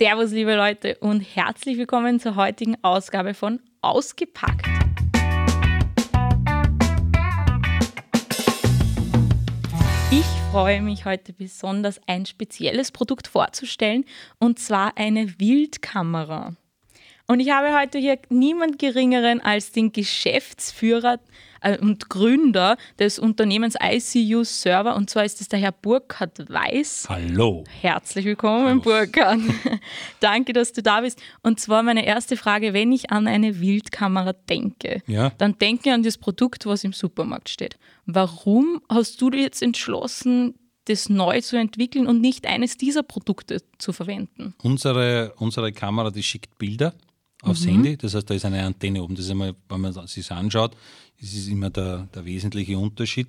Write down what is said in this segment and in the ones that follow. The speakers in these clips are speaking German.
Servus, liebe Leute, und herzlich willkommen zur heutigen Ausgabe von Ausgepackt. Ich freue mich heute besonders, ein spezielles Produkt vorzustellen, und zwar eine Wildkamera. Und ich habe heute hier niemand Geringeren als den Geschäftsführer äh, und Gründer des Unternehmens ICU Server. Und zwar ist es der Herr Burkhard Weiß. Hallo. Herzlich willkommen, Burkhard. Danke, dass du da bist. Und zwar meine erste Frage, wenn ich an eine Wildkamera denke, Ja. dann denke ich an das Produkt, was im Supermarkt steht. Warum hast du jetzt entschlossen, das neu zu entwickeln und nicht eines dieser Produkte zu verwenden? Unsere, unsere Kamera, die schickt Bilder aufs Handy. Das heißt, da ist eine Antenne oben. Das ist einmal, wenn man sich das anschaut, ist immer der, der wesentliche Unterschied.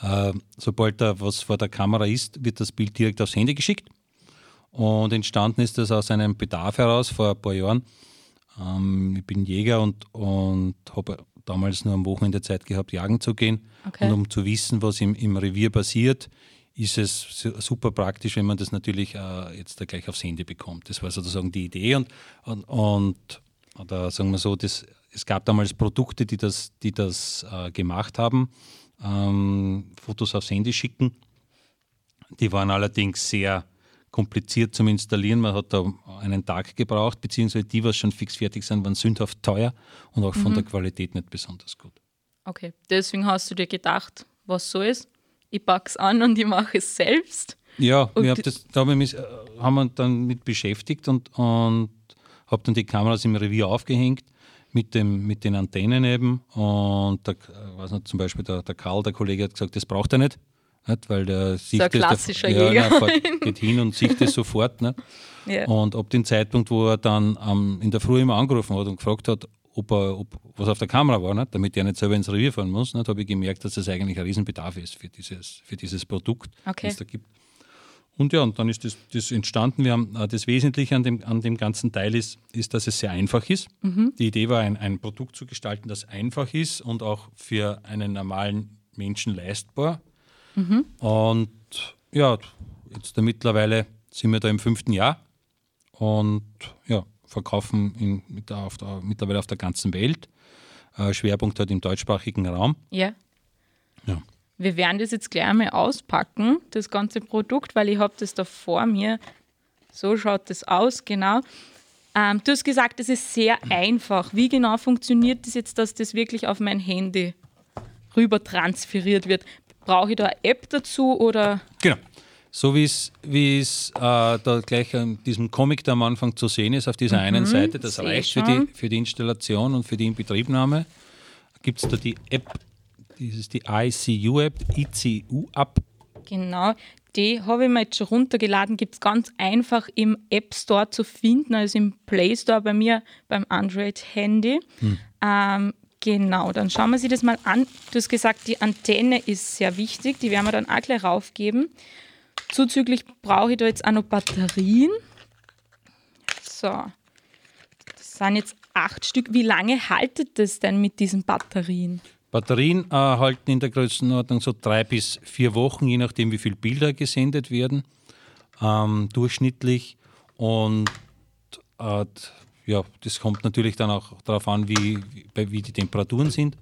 Äh, sobald da was vor der Kamera ist, wird das Bild direkt aufs Handy geschickt. Und entstanden ist das aus einem Bedarf heraus vor ein paar Jahren. Ähm, ich bin Jäger und, und habe damals nur am Wochenende Zeit gehabt, jagen zu gehen. Okay. Und um zu wissen, was im, im Revier passiert, ist es su- super praktisch, wenn man das natürlich äh, jetzt da gleich aufs Handy bekommt. Das war sozusagen die Idee und, und, und oder sagen wir so, das, es gab damals Produkte, die das, die das äh, gemacht haben, ähm, Fotos aufs Handy schicken. Die waren allerdings sehr kompliziert zum Installieren. Man hat da einen Tag gebraucht, beziehungsweise die, was schon fix fertig sind, waren sündhaft teuer und auch von der Qualität nicht besonders gut. Okay, deswegen hast du dir gedacht, was so ist. Ich pack's an und ich mache es selbst. Ja, Und wir haben, die- das, da haben wir mich, äh, haben wir dann mit beschäftigt und, und habe dann die Kameras im Revier aufgehängt mit, dem, mit den Antennen eben. Und der, äh, weiß nicht, zum Beispiel der, der Karl, der Kollege, hat gesagt, das braucht er nicht. nicht weil der sieht ein das, klassischer der, Jäger. Ja, nein, geht hin und sieht das sofort. Ne? Ja. Und ab dem Zeitpunkt, wo er dann ähm, in der Früh immer angerufen hat und gefragt hat, ob, er, ob was auf der Kamera war, nicht? damit er nicht selber ins Revier fahren muss, habe ich gemerkt, dass das eigentlich ein Riesenbedarf ist für dieses, für dieses Produkt, Okay. das es da gibt. Und ja, und dann ist das, das entstanden. Wir haben äh, das Wesentliche an dem, an dem ganzen Teil ist, ist, dass es sehr einfach ist. Die Idee war, ein, ein Produkt zu gestalten, das einfach ist und auch für einen normalen Menschen leistbar. Und ja, jetzt da mittlerweile sind wir da im fünften Jahr und ja, verkaufen in, mit der, auf der, mittlerweile auf der ganzen Welt. Äh, Schwerpunkt halt im deutschsprachigen Raum. Ja. Ja. Wir werden das jetzt gleich einmal auspacken, das ganze Produkt, weil ich habe das da vor mir. So schaut das aus, genau. Ähm, du hast gesagt, es ist sehr einfach. Wie genau funktioniert das jetzt, dass das wirklich auf mein Handy rüber transferiert wird? Brauche ich da eine App dazu oder? Genau. So wie es, wie es äh, da gleich in diesem Comic da am Anfang zu sehen ist, auf dieser einen Seite, das reicht für die, für die Installation und für die Inbetriebnahme. Gibt es da die App, das ist die ICU-App, ICU-App. Genau, die habe ich mir jetzt schon runtergeladen. Gibt es ganz einfach im App Store zu finden, also im Play Store bei mir beim Android-Handy. Ähm, genau, dann schauen wir sich das mal an. Du hast gesagt, die Antenne ist sehr wichtig, die werden wir dann auch gleich raufgeben. Zuzüglich brauche ich da jetzt auch noch Batterien. So, das sind jetzt acht Stück. Wie lange haltet das denn mit diesen Batterien? Batterien äh, halten in der Größenordnung so drei bis vier Wochen, je nachdem, wie viele Bilder gesendet werden, ähm, durchschnittlich. Und äh, ja, das kommt natürlich dann auch darauf an, wie, wie, wie die Temperaturen sind.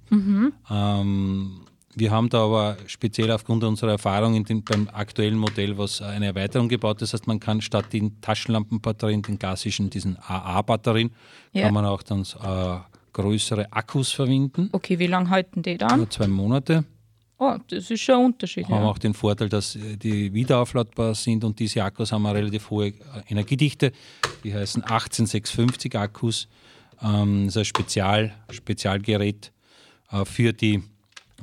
Ähm, wir haben da aber speziell aufgrund unserer Erfahrung in den, beim aktuellen Modell was äh, eine Erweiterung gebaut. Das heißt, man kann statt den Taschenlampenbatterien, den klassischen, diesen AA-Batterien, Ja. kann man auch dann äh, größere Akkus verwenden. Okay, wie lange halten die dann? Nur zwei Monate. Oh, das ist schon ein Unterschied. Haben Ja. auch den Vorteil, dass äh, die wiederaufladbar sind und diese Akkus haben eine relativ hohe äh, Energiedichte. Die heißen 18650 Akkus. Ähm, das ist ein Spezial, Spezialgerät äh, für die,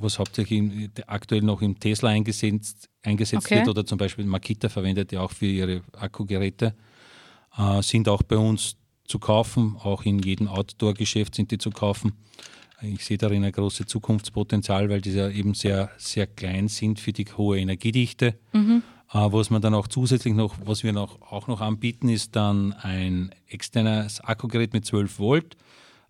was hauptsächlich aktuell noch im Tesla eingesetzt, eingesetzt Okay. wird oder zum Beispiel Makita verwendet ja auch für ihre Akkugeräte. Äh, sind auch bei uns zu kaufen, auch in jedem Outdoor-Geschäft sind die zu kaufen. Ich sehe darin ein großes Zukunftspotenzial, weil die ja eben sehr, sehr klein sind für die hohe Energiedichte. Äh, was man dann auch zusätzlich noch, was wir noch, auch noch anbieten, ist dann ein externes Akkugerät mit 12 Volt.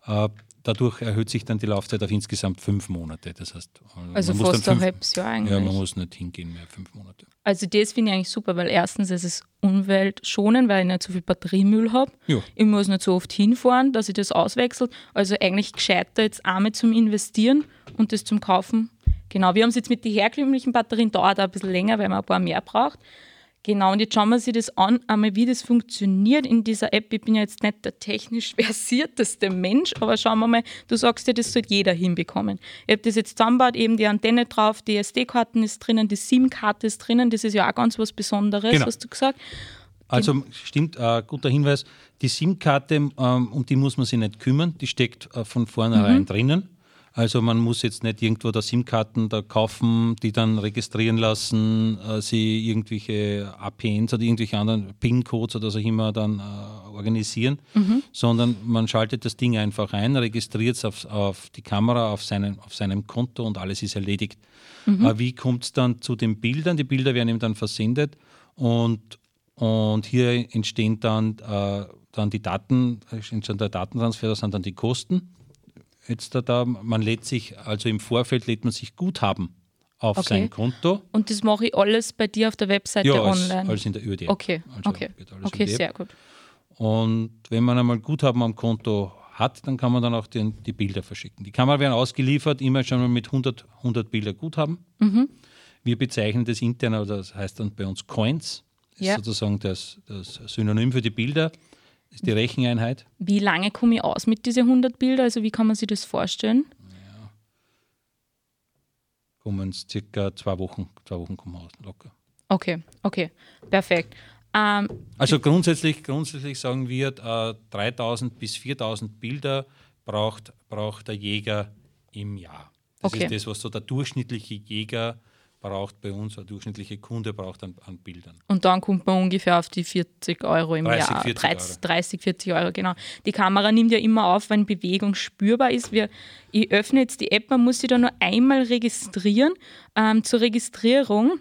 Äh, dadurch erhöht sich dann die Laufzeit auf insgesamt fünf Monate. Das heißt, also man fast ein halbes Jahr eigentlich. Ja, man muss nicht hingehen mehr, fünf Monate. Also das finde ich eigentlich super, weil erstens ist es umweltschonend, weil ich nicht so viel Batteriemüll habe. Ja. Ich muss nicht so oft hinfahren, dass ich das auswechsel. Also eigentlich gescheiter jetzt einmal zum Investieren und das zum Kaufen. Genau, wir haben es jetzt mit den herkömmlichen Batterien, dauert auch ein bisschen länger, weil man ein paar mehr braucht. Genau, und jetzt schauen wir sich das an, einmal wie das funktioniert in dieser App. Ich bin ja jetzt nicht der technisch versierteste Mensch, aber schauen wir mal, du sagst ja, das sollte jeder hinbekommen. Ich habe das jetzt zusammengebaut, eben die Antenne drauf, die SD-Karten ist drinnen, die SIM-Karte ist drinnen, das ist ja auch ganz was Besonderes, Genau. hast du gesagt. Also stimmt, äh, guter Hinweis. Die SIM-Karte, ähm, um die muss man sich nicht kümmern, die steckt äh, von vornherein drinnen. Also man muss jetzt nicht irgendwo da SIM-Karten da kaufen, die dann registrieren lassen, äh, sie irgendwelche APNs oder irgendwelche anderen PIN-Codes oder so immer dann äh, organisieren, sondern man schaltet das Ding einfach ein, registriert es auf, auf die Kamera, auf, seinen, auf seinem Konto und alles ist erledigt. Äh, wie kommt es dann zu den Bildern? Die Bilder werden ihm dann versendet und und hier entstehen dann, äh, dann die Daten, entsteht der Datentransfer, das sind dann die Kosten. Jetzt da, da, man lädt sich, also im Vorfeld lädt man sich Guthaben auf Okay. sein Konto. Und das mache ich alles bei dir auf der Webseite Ja, als, online. als in der ÖD. okay, Also okay, alles okay, die App. sehr gut. Und wenn man einmal Guthaben am Konto hat, dann kann man dann auch den, die Bilder verschicken. Die Kamera werden ausgeliefert, immer schon mal mit 100, 100 Bilder Guthaben. Mhm. Wir bezeichnen das intern, oder das heißt dann bei uns Coins. Das Ja. ist sozusagen das, das Synonym für die Bilder, ist die Recheneinheit. Wie lange komme ich aus mit diesen 100 Bilder? Also wie kann man sich das vorstellen? Kommen es circa zwei Wochen, zwei Wochen kommen wir aus, locker. Okay, okay, perfekt. Ähm, Also grundsätzlich, grundsätzlich sagen wir, äh, 3000 bis 4000 Bilder braucht, braucht der Jäger im Jahr. Das Okay. ist das, was so der durchschnittliche Jäger braucht bei uns, der durchschnittliche Kunde braucht an, an Bildern. Und dann kommt man ungefähr auf die 40 Euro im 30, Jahr. 40 30, Euro. 30, 40 Euro, genau. Die Kamera nimmt ja immer auf, wenn Bewegung spürbar ist. Wir, ich öffne jetzt die App, man muss sie da nur einmal registrieren. Ähm, zur Registrierung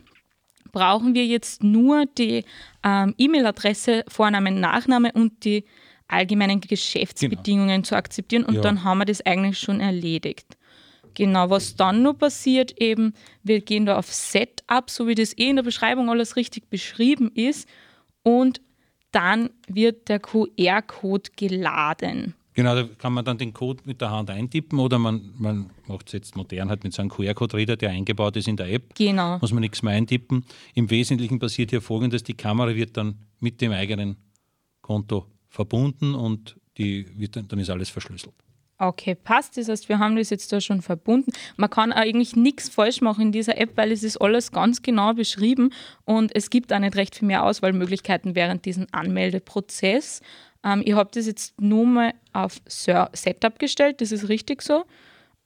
brauchen wir jetzt nur die ähm, E-Mail-Adresse, Vorname, Nachname und die allgemeinen Geschäftsbedingungen zu akzeptieren und Ja. dann haben wir das eigentlich schon erledigt. Genau, was dann noch passiert, eben, wir gehen da auf Setup, so wie das eh in der Beschreibung alles richtig beschrieben ist, und dann wird der QR-Code geladen. Genau, da kann man dann den Code mit der Hand eintippen oder man, man macht es jetzt modern halt mit so einem QR-Code-Reader, der eingebaut ist in der App. Genau. Muss man nichts mehr eintippen. Im Wesentlichen passiert hier folgendes: Die Kamera wird dann mit dem eigenen Konto verbunden und die wird dann, dann ist alles verschlüsselt. Okay, passt. Das heißt, wir haben das jetzt da schon verbunden. Man kann eigentlich nichts falsch machen in dieser App, weil es ist alles ganz genau beschrieben und es gibt auch nicht recht viel mehr Auswahlmöglichkeiten während diesem Anmeldeprozess. Ähm, ich habe das jetzt nur mal auf Setup gestellt, das ist richtig so.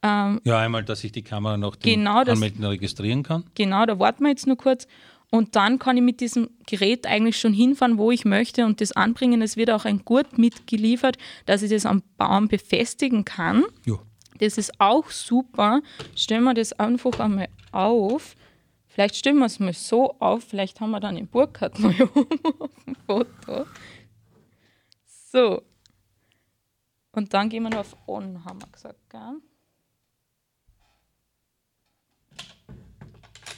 Ja, einmal, dass ich die Kamera dem Genau, das- Anmelden registrieren kann. Genau, da warten wir jetzt nur kurz. Und dann kann ich mit diesem Gerät eigentlich schon hinfahren, wo ich möchte und das anbringen. Es wird auch ein Gurt mitgeliefert, dass ich das am Baum befestigen kann. Ja. Das ist auch super. Stellen wir das einfach einmal auf. Vielleicht stellen wir es mal so auf. Vielleicht haben wir dann den Burkhardt mal oben auf dem Foto. So. Und dann gehen wir noch auf On, haben wir gesagt. Gell?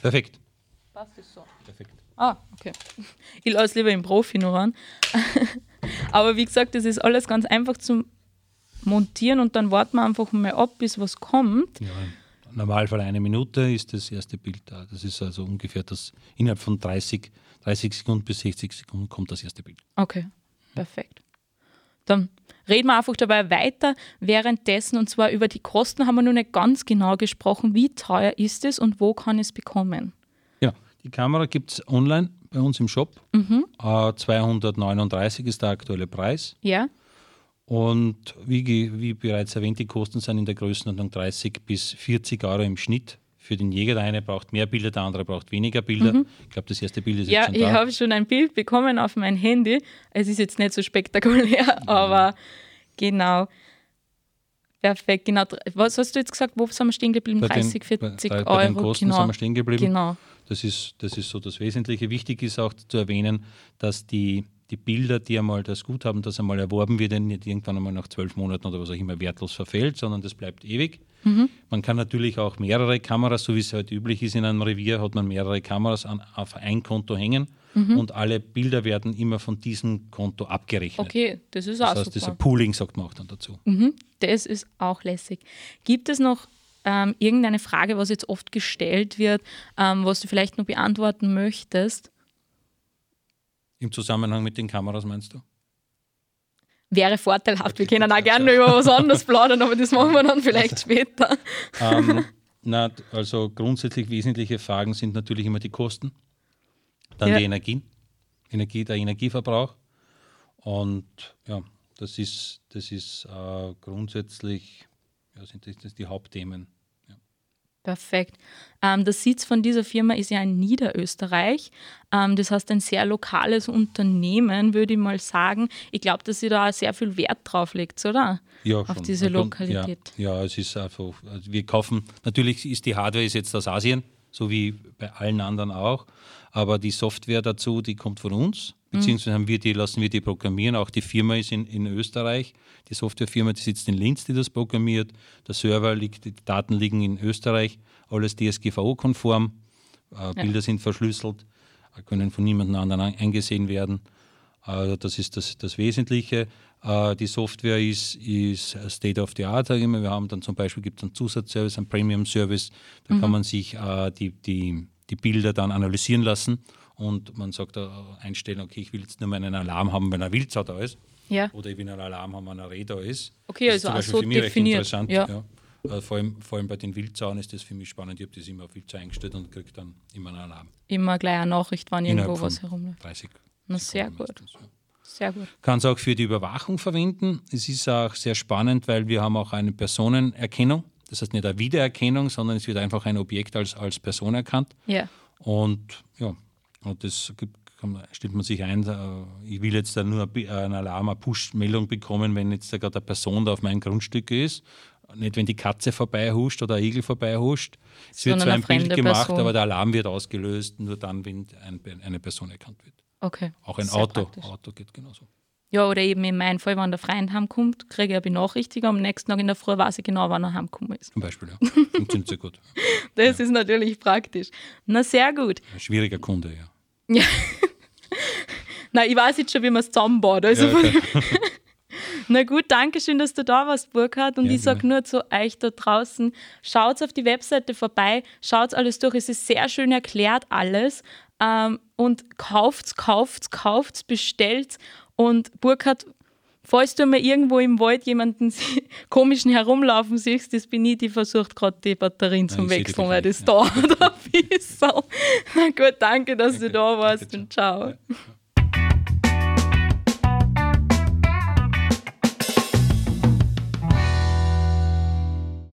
Perfekt. Passt das so? Perfekt. Ah, okay. Ich lasse lieber im Profi noch ran. Aber wie gesagt, das ist alles ganz einfach zum Montieren und dann warten wir einfach mal ab, bis was kommt. Ja, Im Normalfall eine Minute ist das erste Bild da. Das ist also ungefähr das, innerhalb von 30, 30 Sekunden bis 60 Sekunden kommt das erste Bild. Okay, perfekt. Dann reden wir einfach dabei weiter währenddessen und zwar über die Kosten haben wir noch nicht ganz genau gesprochen. Wie teuer ist es und wo kann ich es bekommen? Ja, die Kamera gibt es online bei uns im Shop. Äh, 239 ist der aktuelle Preis. Ja, Und wie, wie bereits erwähnt, die Kosten sind in der Größenordnung 30 bis 40 Euro im Schnitt. Für den Jäger, der eine braucht mehr Bilder, der andere braucht weniger Bilder. Ich glaube, das erste Bild ist ja jetzt schon ich da. habe schon ein Bild bekommen auf mein Handy. Es ist jetzt nicht so spektakulär, aber genau. Perfekt, genau. Was hast du jetzt gesagt? Wo sind wir stehen geblieben? Bei den- 30, 40 bei, Euro. bei den Kosten genau. sind wir stehen geblieben. Genau. Das ist, das ist so das Wesentliche. Wichtig ist auch zu erwähnen, dass die, die Bilder, die einmal das Guthaben, das einmal erworben wird, nicht irgendwann einmal nach zwölf Monaten oder was auch immer wertlos verfällt, sondern das bleibt ewig. Mhm. Man kann natürlich auch mehrere Kameras, so wie es heute üblich ist in einem Revier, hat man mehrere Kameras an, auf ein Konto hängen mhm. und alle Bilder werden immer von diesem Konto abgerechnet. Okay, das ist das auch heißt, super. Das Pooling sagt man auch dann dazu. Mhm. Das ist auch lässig. Gibt es noch ähm, irgendeine Frage, was jetzt oft gestellt wird, ähm, was du vielleicht noch beantworten möchtest? Im Zusammenhang mit den Kameras meinst du? Wäre vorteilhaft. Wir können auch gerne über was anderes plaudern, aber das machen wir dann vielleicht später. Ähm, na, also grundsätzlich wesentliche Fragen sind natürlich immer die Kosten, dann ja. die Energien, Energie, der Energieverbrauch. Und ja, das ist, das ist äh, grundsätzlich ja, sind das die Hauptthemen. Perfekt. Ähm, der Sitz von dieser Firma ist ja in Niederösterreich. Ähm, das heißt, ein sehr lokales Unternehmen, würde ich mal sagen. Ich glaube, dass sie da sehr viel Wert drauf legt, oder? Ja, Auf schon. diese Lokalität. Ja, ja, es ist einfach, also wir kaufen, natürlich ist die Hardware ist jetzt aus Asien, so wie bei allen anderen auch, aber die Software dazu, die kommt von uns. Mhm. Beziehungsweise haben wir die, lassen wir die programmieren. Auch die Firma ist in, in Österreich. Die Softwarefirma, die sitzt in Linz, die das programmiert. Der Server liegt, die Daten liegen in Österreich. Alles DSGVO-konform. Äh, ja. Bilder sind verschlüsselt, können von niemandem anderen eingesehen werden. Also das ist das, das Wesentliche. Äh, die Software ist, ist State of the Art, mal. Wir haben dann zum Beispiel gibt einen Zusatzservice, einen Premium-Service. Da mhm. kann man sich äh, die, die, die Bilder dann analysieren lassen und man sagt da einstellen, okay, ich will jetzt nur meinen Alarm haben, wenn ein Wildsau da ist. Ja. Oder ich will einen Alarm haben, wenn ein Reh da ist. Okay, also das ist zum also auch so definiert. interessant. Ja. ja. Also vor, allem, vor allem bei den Wildsauen ist das für mich spannend. Ich habe das immer auf Wildsau eingestellt und kriege dann immer einen Alarm. Immer gleich eine Nachricht, wann irgendwo was herumläuft. 30 Na, sehr gut. Ja. Sehr gut. Kann es auch für die Überwachung verwenden. Es ist auch sehr spannend, weil wir haben auch eine Personenerkennung. Das heißt nicht eine Wiedererkennung, sondern es wird einfach ein Objekt als, als Person erkannt. Ja. Und ja, und das gibt, stellt man sich ein, ich will jetzt da nur einen Alarm, eine Push-Meldung bekommen, wenn jetzt da gerade eine Person da auf meinem Grundstück ist. Nicht, wenn die Katze vorbeihuscht oder ein Igel vorbeihuscht. Es wird zwar ein Bild gemacht, Person. aber der Alarm wird ausgelöst, nur dann, wenn ein, eine Person erkannt wird. Okay. Auch ein Auto. Auto geht genauso. Ja, oder eben in meinem Fall, wenn der Freund heimkommt, kriege ich eine Benachrichtigung. Am nächsten Tag in der Früh weiß ich genau, wann er heimgekommen ist. Zum Beispiel, ja. Funktioniert sehr gut. das ja. ist natürlich praktisch. Na, sehr gut. Ein schwieriger Kunde, ja. Ja. Nein, ich weiß jetzt schon, wie man es zusammenbaut. Also ja, okay. Na gut, danke schön, dass du da warst, Burkhard. Und ja, ich sage nur zu euch da draußen, schaut auf die Webseite vorbei, schaut alles durch. Es ist sehr schön erklärt alles. Ähm, und kauft's, kauft's, kauft's, bestellt. Und Burkhard, falls du mal irgendwo im Wald jemanden komischen herumlaufen siehst, das bin ich, die versucht gerade die Batterien zu wechseln, weil das ja. dauert ein bisschen. Na gut, danke, dass danke, du da warst und ciao. Ja.